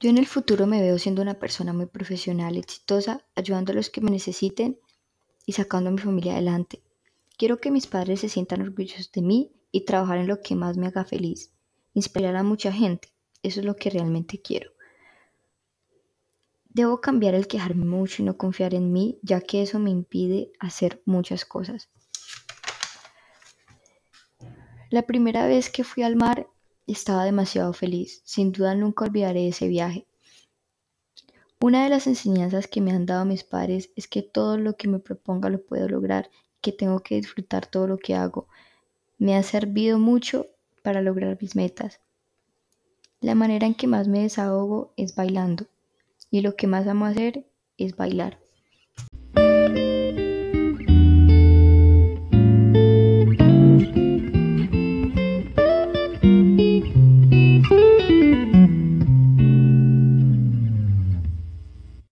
Yo en el futuro me veo siendo una persona muy profesional, exitosa, ayudando a los que me necesiten y sacando a mi familia adelante. Quiero que mis padres se sientan orgullosos de mí y trabajar en lo que más me haga feliz. Inspirar a mucha gente. Eso es lo que realmente quiero. Debo cambiar el quejarme mucho y no confiar en mí, ya que eso me impide hacer muchas cosas. La primera vez que fui al mar estaba demasiado feliz. Sin duda nunca olvidaré ese viaje. Una de las enseñanzas que me han dado mis padres es que todo lo que me proponga lo puedo lograr y que tengo que disfrutar todo lo que hago. Me ha servido mucho para lograr mis metas. La manera en que más me desahogo es bailando y lo que más amo hacer es bailar.